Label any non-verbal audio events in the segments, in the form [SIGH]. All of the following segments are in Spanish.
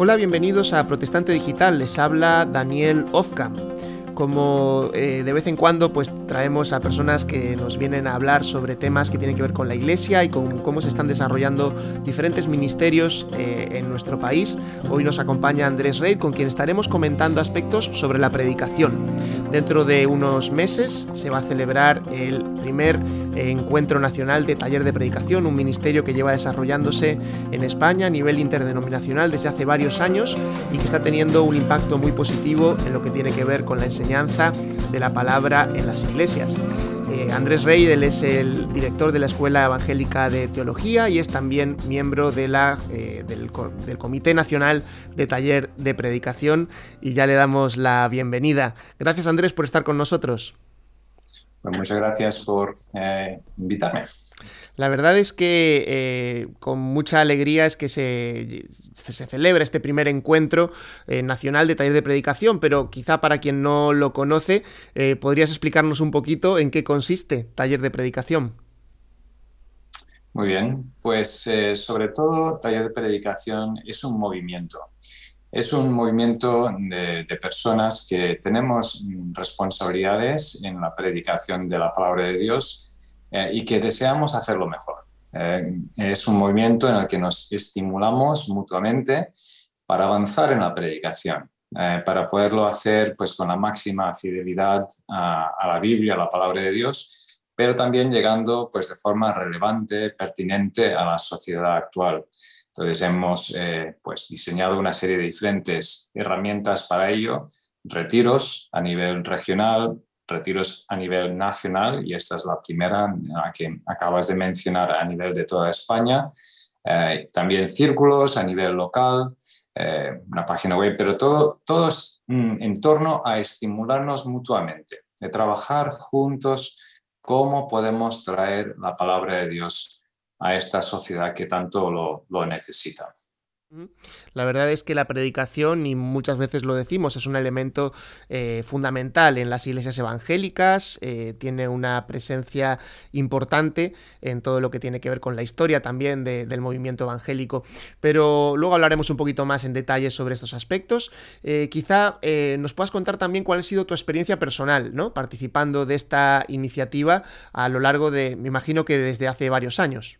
Hola, bienvenidos a Protestante Digital. Les habla Daniel Ofcam como eh, de vez en cuando pues traemos a personas que nos vienen a hablar sobre temas que tienen que ver con la iglesia y con cómo se están desarrollando diferentes ministerios eh, en nuestro país. Hoy nos acompaña Andrés Reid con quien estaremos comentando aspectos sobre la predicación. Dentro de unos meses se va a celebrar el primer Encuentro Nacional de Taller de Predicación, un ministerio que lleva desarrollándose en España a nivel interdenominacional desde hace varios años y que está teniendo un impacto muy positivo en lo que tiene que ver con la enseñanza de la palabra en las iglesias. Eh, Andrés Rey, él es el director de la Escuela Evangélica de Teología y es también miembro eh, del, del, Comité Nacional de Taller de Predicación y ya le damos la bienvenida. Gracias Andrés por estar con nosotros. Pues muchas gracias por eh, invitarme. La verdad es que eh, con mucha alegría es que se, se celebra este primer encuentro eh, nacional de taller de predicación, pero quizá para quien no lo conoce, ¿podrías explicarnos un poquito en qué consiste taller de predicación? Muy bien, pues sobre todo taller de predicación es un movimiento es un movimiento de, personas que tenemos responsabilidades en la predicación de la palabra de Dios eh, y que deseamos hacerlo mejor. Eh, es un movimiento en el que nos estimulamos mutuamente para avanzar en la predicación, eh, para poderlo hacer pues, con la máxima fidelidad a, a, la Biblia, a la palabra de Dios, pero también llegando pues, de forma relevante, pertinente a la sociedad actual. Entonces hemos eh, pues, diseñado una serie de diferentes herramientas para ello, retiros a nivel regional, retiros a nivel nacional, y esta es la primera que acabas de mencionar a nivel de toda España, eh, también círculos a nivel local, eh, una página web, pero todo, todos mm, en torno a estimularnos mutuamente, de trabajar juntos cómo podemos traer la palabra de Dios a esta sociedad que tanto lo, necesita. La verdad es que la predicación, y muchas veces lo decimos, es un elemento eh, fundamental en las iglesias evangélicas, eh, tiene una presencia importante en todo lo que tiene que ver con la historia también del movimiento evangélico, pero luego hablaremos un poquito más en detalle sobre estos aspectos. Eh, quizá nos puedas contar también cuál ha sido tu experiencia personal, ¿no? Participando de esta iniciativa a lo largo de, me imagino que desde hace varios años.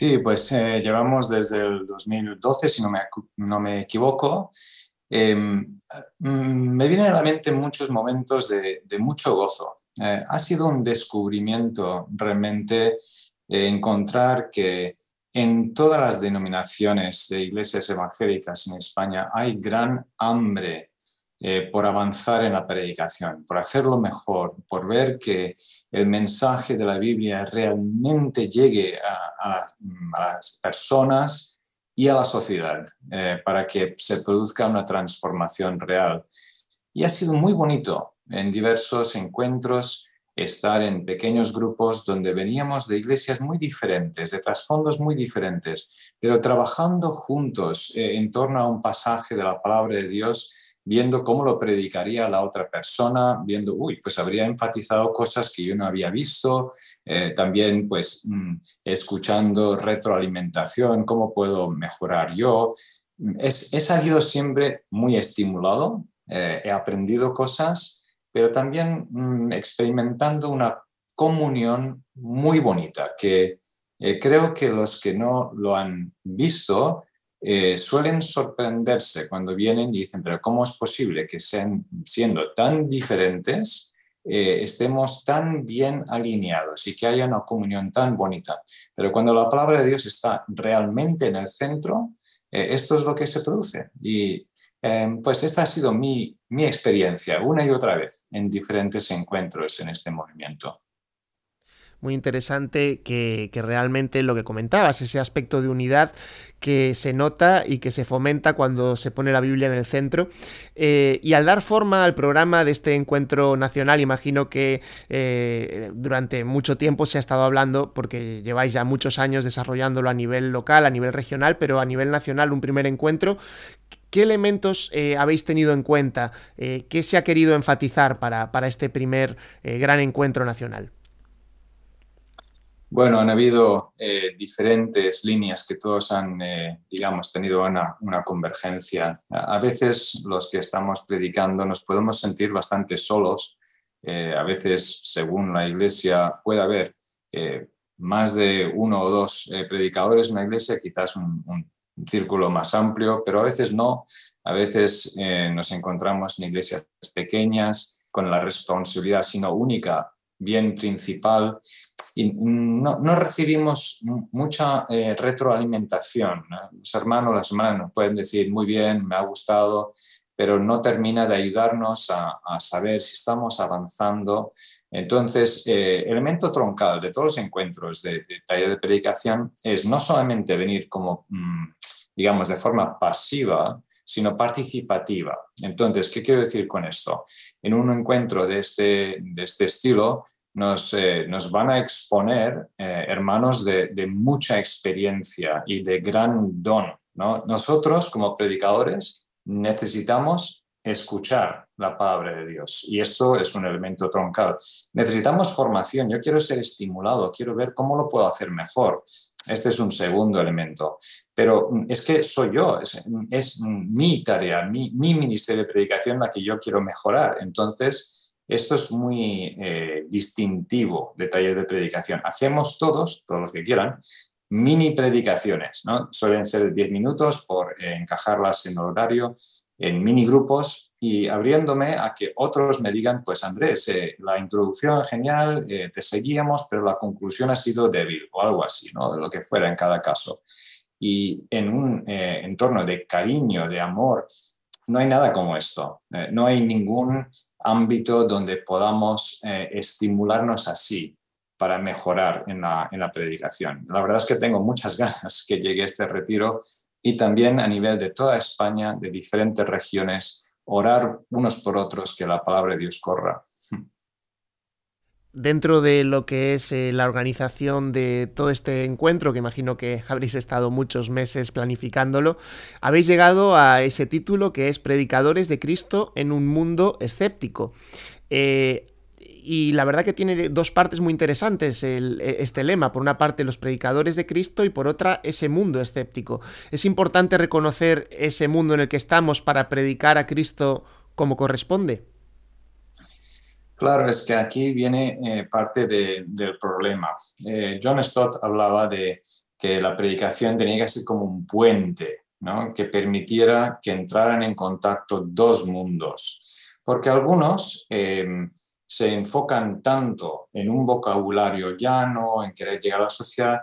Sí, pues eh, llevamos desde el 2012, si no me, no me equivoco. Em, mm, me vienen a la mente muchos momentos de, mucho gozo. Eh, ha sido un descubrimiento realmente eh, encontrar que en todas las denominaciones de iglesias evangélicas en España hay gran hambre eh, por avanzar en la predicación, por hacerlo mejor, por ver que el mensaje de la Biblia realmente llegue a, las personas y a la sociedad, eh, para que se produzca una transformación real. Y ha sido muy bonito en diversos encuentros estar en pequeños grupos donde veníamos de iglesias muy diferentes, de trasfondos muy diferentes, pero trabajando juntos eh, en torno a un pasaje de la palabra de Dios viendo cómo lo predicaría la otra persona, viendo, uy, pues habría enfatizado cosas que yo no había visto, eh, también pues mm, escuchando retroalimentación, cómo puedo mejorar yo. Es, he salido siempre muy estimulado, eh, he aprendido cosas, pero también mm, experimentando una comunión muy bonita que eh, creo que los que no lo han visto eh, suelen sorprenderse cuando vienen y dicen, pero ¿cómo es posible que sean, siendo tan diferentes, eh, estemos tan bien alineados y que haya una comunión tan bonita? Pero cuando la palabra de Dios está realmente en el centro, eh, esto es lo que se produce. Y pues esta ha sido mi, mi experiencia una y otra vez en diferentes encuentros en este movimiento muy interesante que, realmente lo que comentabas, ese aspecto de unidad que se nota y que se fomenta cuando se pone la Biblia en el centro. Eh, y al dar forma al programa de este encuentro nacional, imagino que eh, durante mucho tiempo se ha estado hablando, porque lleváis ya muchos años desarrollándolo a nivel local, a nivel regional, pero a nivel nacional un primer encuentro. ¿Qué elementos eh, habéis tenido en cuenta? ¿Qué se ha querido enfatizar para, para este primer gran encuentro nacional? Bueno, han habido eh, diferentes líneas que todos han, eh, digamos, tenido una, convergencia. A, veces los que estamos predicando nos podemos sentir bastante solos. Eh, a veces, según la iglesia, puede haber más de uno o dos predicadores en una iglesia, quizás un, un, círculo más amplio, pero a veces no. A veces nos encontramos en iglesias pequeñas con la responsabilidad, sino única, bien principal y no, recibimos mucha eh, retroalimentación. Los hermanos, las hermanas nos pueden decir, muy bien, me ha gustado, pero no termina de ayudarnos a, a saber si estamos avanzando. Entonces, eh, elemento troncal de todos los encuentros de, de, taller de predicación es no solamente venir como, mm, digamos, de forma pasiva, sino participativa. Entonces, ¿qué quiero decir con esto? En un encuentro de este, de este estilo, nos, eh, nos van a exponer eh, hermanos de, mucha experiencia y de gran don. ¿no? Nosotros como predicadores necesitamos escuchar la palabra de Dios y esto es un elemento troncal. Necesitamos formación, yo quiero ser estimulado, quiero ver cómo lo puedo hacer mejor. Este es un segundo elemento. Pero es que soy yo, es, es mi tarea, mi, mi ministerio de predicación la que yo quiero mejorar. Entonces, esto es muy eh, distintivo de taller de predicación. Hacemos todos, todos los que quieran, mini predicaciones, ¿no? Suelen ser 10 minutos por eh, encajarlas en horario, en mini grupos y abriéndome a que otros me digan, pues Andrés, eh, la introducción genial, te seguíamos, pero la conclusión ha sido débil o algo así, ¿no? Lo que fuera en cada caso. Y en un entorno de cariño, de amor, no hay nada como esto. no hay ningún ámbito donde podamos eh, estimularnos así para mejorar en la, en la predicación. La verdad es que tengo muchas [LAUGHS] ganas que llegue este retiro y también a nivel de toda España, de diferentes regiones, orar unos por otros que la palabra de Dios corra dentro de lo que es eh, la organización de todo este encuentro, que imagino que [LAUGHS] habréis estado muchos meses planificándolo, habéis llegado a ese título que es Predicadores de Cristo en un mundo escéptico. Eh, y la verdad que tiene dos partes muy interesantes e, este lema. Por una parte, los predicadores de Cristo y por otra, ese mundo escéptico. Es importante reconocer ese mundo en el que estamos para predicar a Cristo como corresponde. Claro, es que aquí viene eh, parte del problema. Eh, John Stott hablaba de que la predicación tenía que ser como un puente, ¿no? que permitiera que entraran en contacto dos mundos. Porque algunos em, se enfocan tanto en un vocabulario llano, en querer llegar a la sociedad,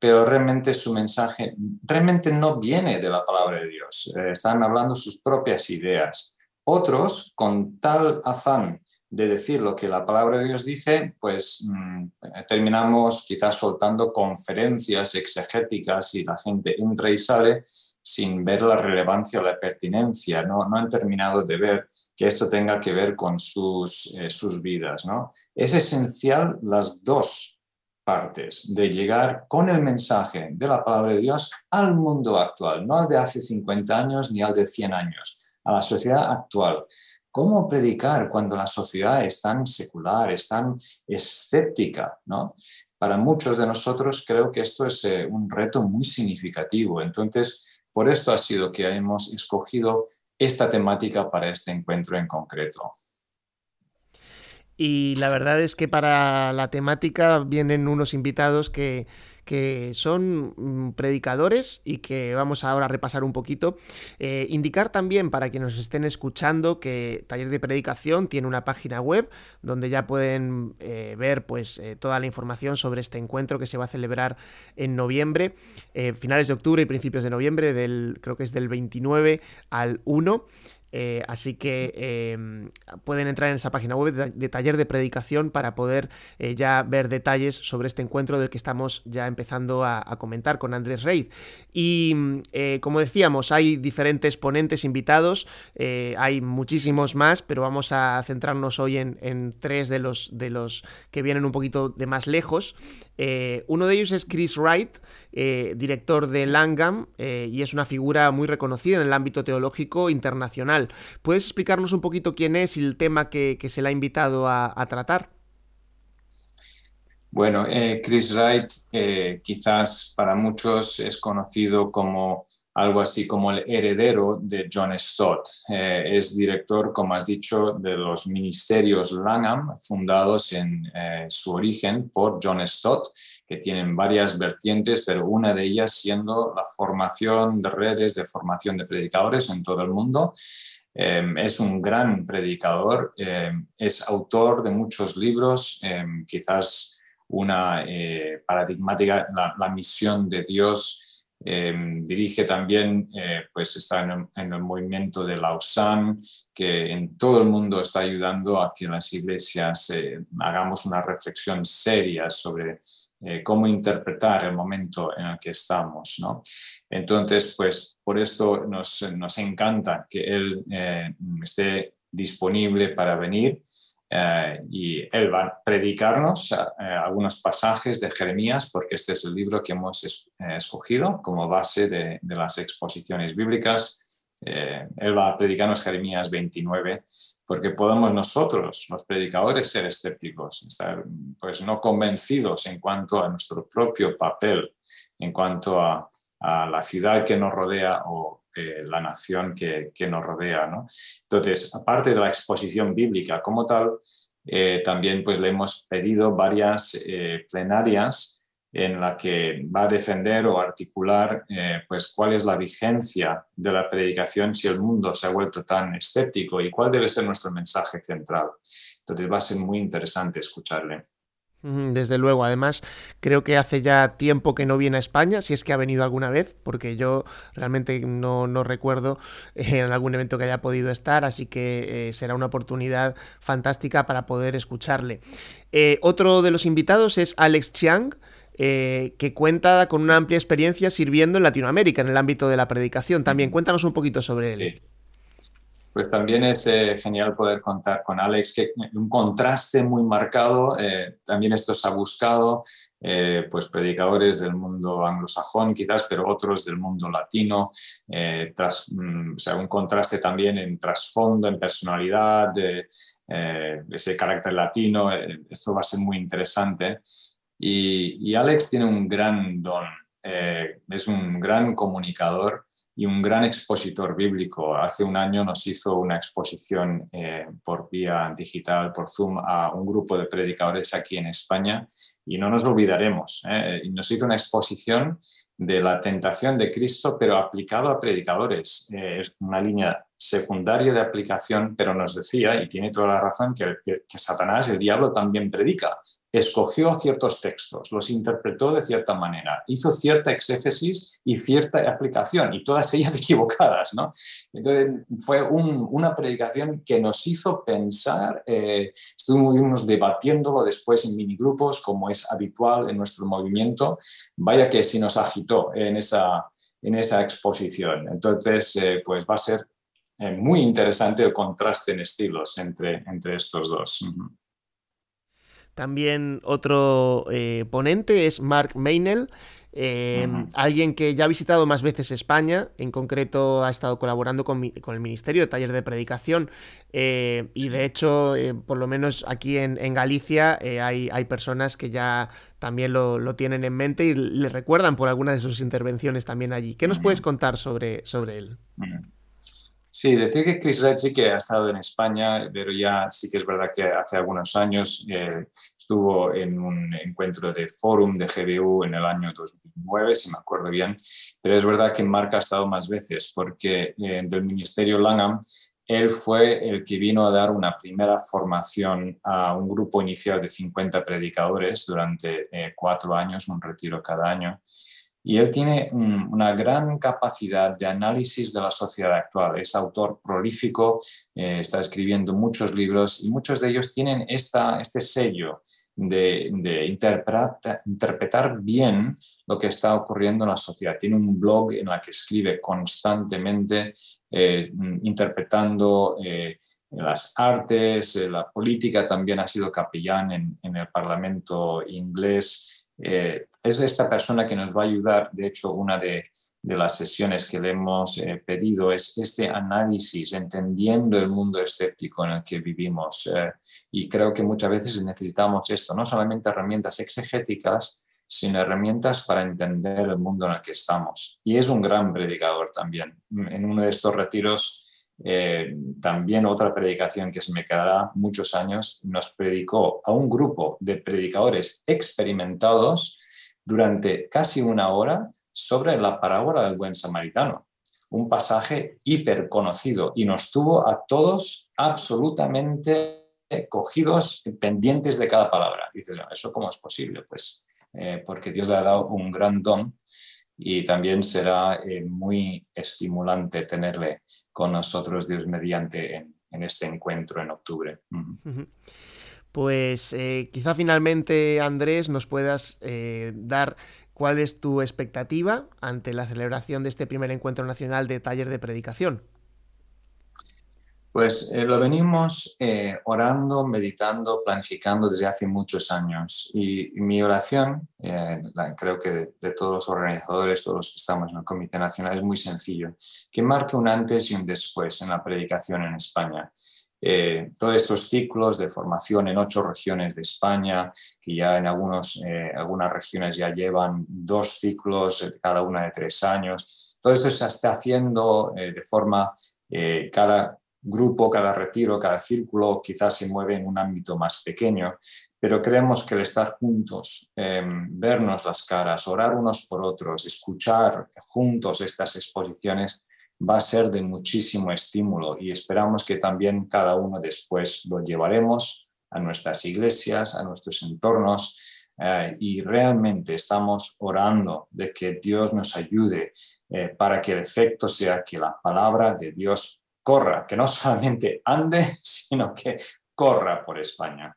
pero realmente su mensaje realmente no viene de la palabra de Dios. Eh, están hablando sus propias ideas. Otros, con tal afán de decir lo que la palabra de Dios dice, pues mm, terminamos quizás soltando conferencias exegéticas y la gente entra y sale sin ver la relevancia o la pertinencia, no, no han terminado de ver que esto tenga que ver con sus, eh, sus vidas. Es esencial las dos partes de llegar con el mensaje de la palabra de Dios al mundo actual, no al de hace 50 años ni al de 100 años, a la sociedad actual. ¿Cómo predicar cuando la sociedad es tan secular, es tan escéptica? ¿no? Para muchos de nosotros creo que esto es eh, un reto muy significativo. Entonces, por esto ha sido que hemos escogido esta temática para este encuentro en concreto. Y la verdad es que para la temática vienen unos invitados que que son mm, predicadores y que vamos ahora a repasar un poquito. Eh, indicar también para quienes nos estén escuchando que Taller de Predicación tiene una página web donde ya pueden eh, ver pues eh, toda la información sobre este encuentro que se va a celebrar en noviembre, finales de octubre y principios de noviembre, del, creo que es del 29 al 1. Eh, así que em, pueden entrar en esa página web de, taller de predicación para poder eh, ya ver detalles sobre este encuentro del que estamos ya empezando a, comentar con Andrés Reid. Y mm, eh, como decíamos, hay diferentes ponentes invitados, hay muchísimos más, pero vamos a centrarnos hoy en, tres de los, de los que vienen un poquito de más lejos. Uno de ellos es Chris Wright, director de Langham, y es una figura muy reconocida en el ámbito teológico internacional. ¿Puedes explicarnos un poquito quién es y el tema que, se le ha invitado a, tratar? Bueno, eh, Chris Wright eh, quizás para muchos es conocido como algo así como el heredero de John Stott. Eh, es director, como has dicho, de los ministerios Langham, fundados en su origen por John Stott, que tienen varias vertientes, pero una de ellas siendo la formación de redes de formación de predicadores en todo el mundo. es un gran predicador, es autor de muchos libros, quizás una eh, paradigmática, la, misión de Dios. Eh, dirige también, eh, pues está en el, movimiento de Lausanne, que en todo el mundo está ayudando a que las iglesias hagamos una reflexión seria sobre cómo interpretar el momento en el que estamos. ¿no? Entonces, pues por esto nos, nos encanta que él esté disponible para venir eh, y él va a predicarnos eh, algunos pasajes de Jeremías, porque este es el libro que hemos eh, escogido como base de, las exposiciones bíblicas. él va a predicarnos Jeremías 29, porque podemos nosotros, los predicadores, ser escépticos, estar pues no convencidos en cuanto a nuestro propio papel, en cuanto a, a la ciudad que nos rodea o la nación que, nos rodea. ¿no? Entonces, aparte de la exposición bíblica como tal, eh, también pues, le hemos pedido varias eh, plenarias en la que va a defender o articular eh, pues, cuál es la vigencia de la predicación si el mundo se ha vuelto tan escéptico y cuál debe ser nuestro mensaje central. Entonces va a ser muy interesante escucharle. Desde luego, además creo que hace ya tiempo que no viene a España, si es que ha venido alguna vez, porque yo realmente no, recuerdo eh, en algún evento que haya podido estar, así que eh, será una oportunidad fantástica para poder escucharle. Eh, otro de los invitados es Alex Chiang, que cuenta con una amplia experiencia sirviendo en Latinoamérica en el ámbito de la predicación. También cuéntanos un poquito sobre él. Pues también es eh, genial poder contar con Alex, que un contraste muy marcado, eh, también esto se ha buscado, eh, pues predicadores del mundo anglosajón quizás, pero otros del mundo latino, tras, mm, o sea, un contraste también en trasfondo, en personalidad, ese carácter latino, esto va a ser muy interesante. Y Alex tiene un gran don, es un gran comunicador y un gran expositor bíblico. Hace un año nos hizo una exposición eh, por vía digital, por Zoom, a un grupo de predicadores aquí en España y no nos olvidaremos. ¿eh? Nos hizo una exposición de la tentación de Cristo, pero aplicado a predicadores. Eh, es una línea secundaria de aplicación, pero nos decía, y tiene toda la razón, que, que Satanás, el diablo, también predica escogió ciertos textos, los interpretó de cierta manera, hizo cierta exégesis y cierta aplicación, y todas [LAUGHS] ellas equivocadas. ¿no? Entonces, fue una predicación que nos hizo pensar, eh, estuvimos debatiéndolo después en minigrupos, como es habitual en nuestro movimiento, vaya que sí nos agitó en esa, en esa exposición. Entonces, eh, pues va a ser eh, muy interesante el contraste en estilos entre, entre estos dos. También otro eh, ponente es Mark Meinel, eh, alguien que ya ha visitado más veces España, en concreto ha estado colaborando con, el Ministerio de Taller de Predicación eh, y de hecho, por lo menos aquí en, Galicia hay, personas que ya también lo, tienen en mente y le recuerdan por algunas de sus intervenciones también allí. ¿Qué nos puedes contar sobre, sobre él? Sí, decir que Chris Red sí que ha estado en España, pero ya sí que es verdad que hace algunos años eh, estuvo en un encuentro de Forum de GBU en el año 2009, si me acuerdo bien, pero es verdad que Mark ha estado más veces porque eh, del Ministerio Langham él fue el que vino a dar una primera formación a un grupo inicial de 50 predicadores durante eh, cuatro años, un retiro cada año. Y él tiene una gran capacidad de análisis de la sociedad actual. Es autor prolífico, eh, está escribiendo muchos libros y muchos de ellos tienen esta, este sello de, de interpretar bien lo que está ocurriendo en la sociedad. Tiene un blog en el que escribe constantemente, eh, interpretando eh, las artes, la política, también ha sido capellán en el Parlamento inglés. Eh, es esta persona que nos va a ayudar, de hecho, una de, las sesiones que le hemos eh, pedido es este análisis, entendiendo el mundo escéptico en el que vivimos. Eh, y creo que muchas veces necesitamos esto, no solamente herramientas exegéticas, sino herramientas para entender el mundo en el que estamos. Y es un gran predicador también. En uno de estos retiros, eh, también otra predicación que se me quedará muchos años, nos predicó a un grupo de predicadores experimentados durante casi una hora sobre la parábola del buen samaritano, un pasaje hiper conocido y nos tuvo a todos absolutamente cogidos, pendientes de cada palabra. Dices, ¿eso cómo es posible? Pues eh, porque Dios le ha dado un gran don y también será eh, muy estimulante tenerle con nosotros, Dios mediante, en, este encuentro en octubre. Pues eh, quizá finalmente, Andrés, nos puedas dar ¿Cuál es tu expectativa ante la celebración de este primer encuentro nacional de taller de predicación? Pues eh, lo venimos eh, orando, meditando, planificando desde hace muchos años. Y, mi oración, eh, creo que de, todos los organizadores, todos los que estamos en el Comité Nacional, es muy sencillo, que marque un antes y un después en la predicación en España. Todos estos ciclos de formación en ocho regiones de España, que ya en algunos, algunas regiones ya llevan dos ciclos, cada una de tres años. Todo esto se está haciendo de forma, cada grupo, cada retiro, cada círculo quizás se mueve en un ámbito más pequeño, pero creemos que el estar juntos, em, vernos las caras, orar unos por otros, escuchar juntos estas exposiciones, va a ser de muchísimo estímulo y esperamos que también cada uno después lo llevaremos a nuestras iglesias, a nuestros entornos eh, y realmente estamos orando de que Dios nos ayude eh, para que el efecto sea que la palabra de Dios que no solamente ande, [LAUGHS] sino que corra por España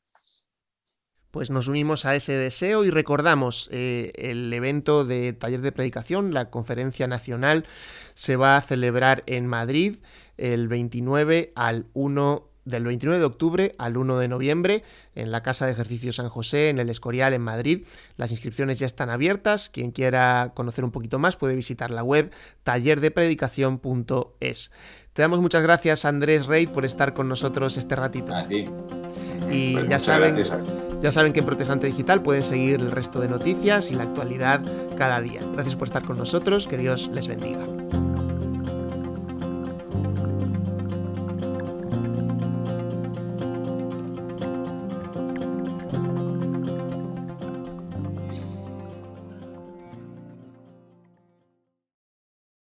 pues nos unimos a ese deseo y recordamos eh, el evento de taller de predicación, la conferencia nacional, se va a celebrar en Madrid el 29 al 1 del 29 de octubre al 1 de noviembre en la Casa de Ejercicio San José, en el Escorial, en Madrid. Las inscripciones ya están abiertas. Quien quiera conocer un poquito más puede visitar la web tallerdepredicación.es. Te damos muchas gracias, Andrés Reid, por estar con nosotros este ratito. Y pues ya saben, ya saben que en Protestante Digital pueden seguir el resto de noticias y la actualidad cada día. Gracias por estar con nosotros, que Dios les bendiga.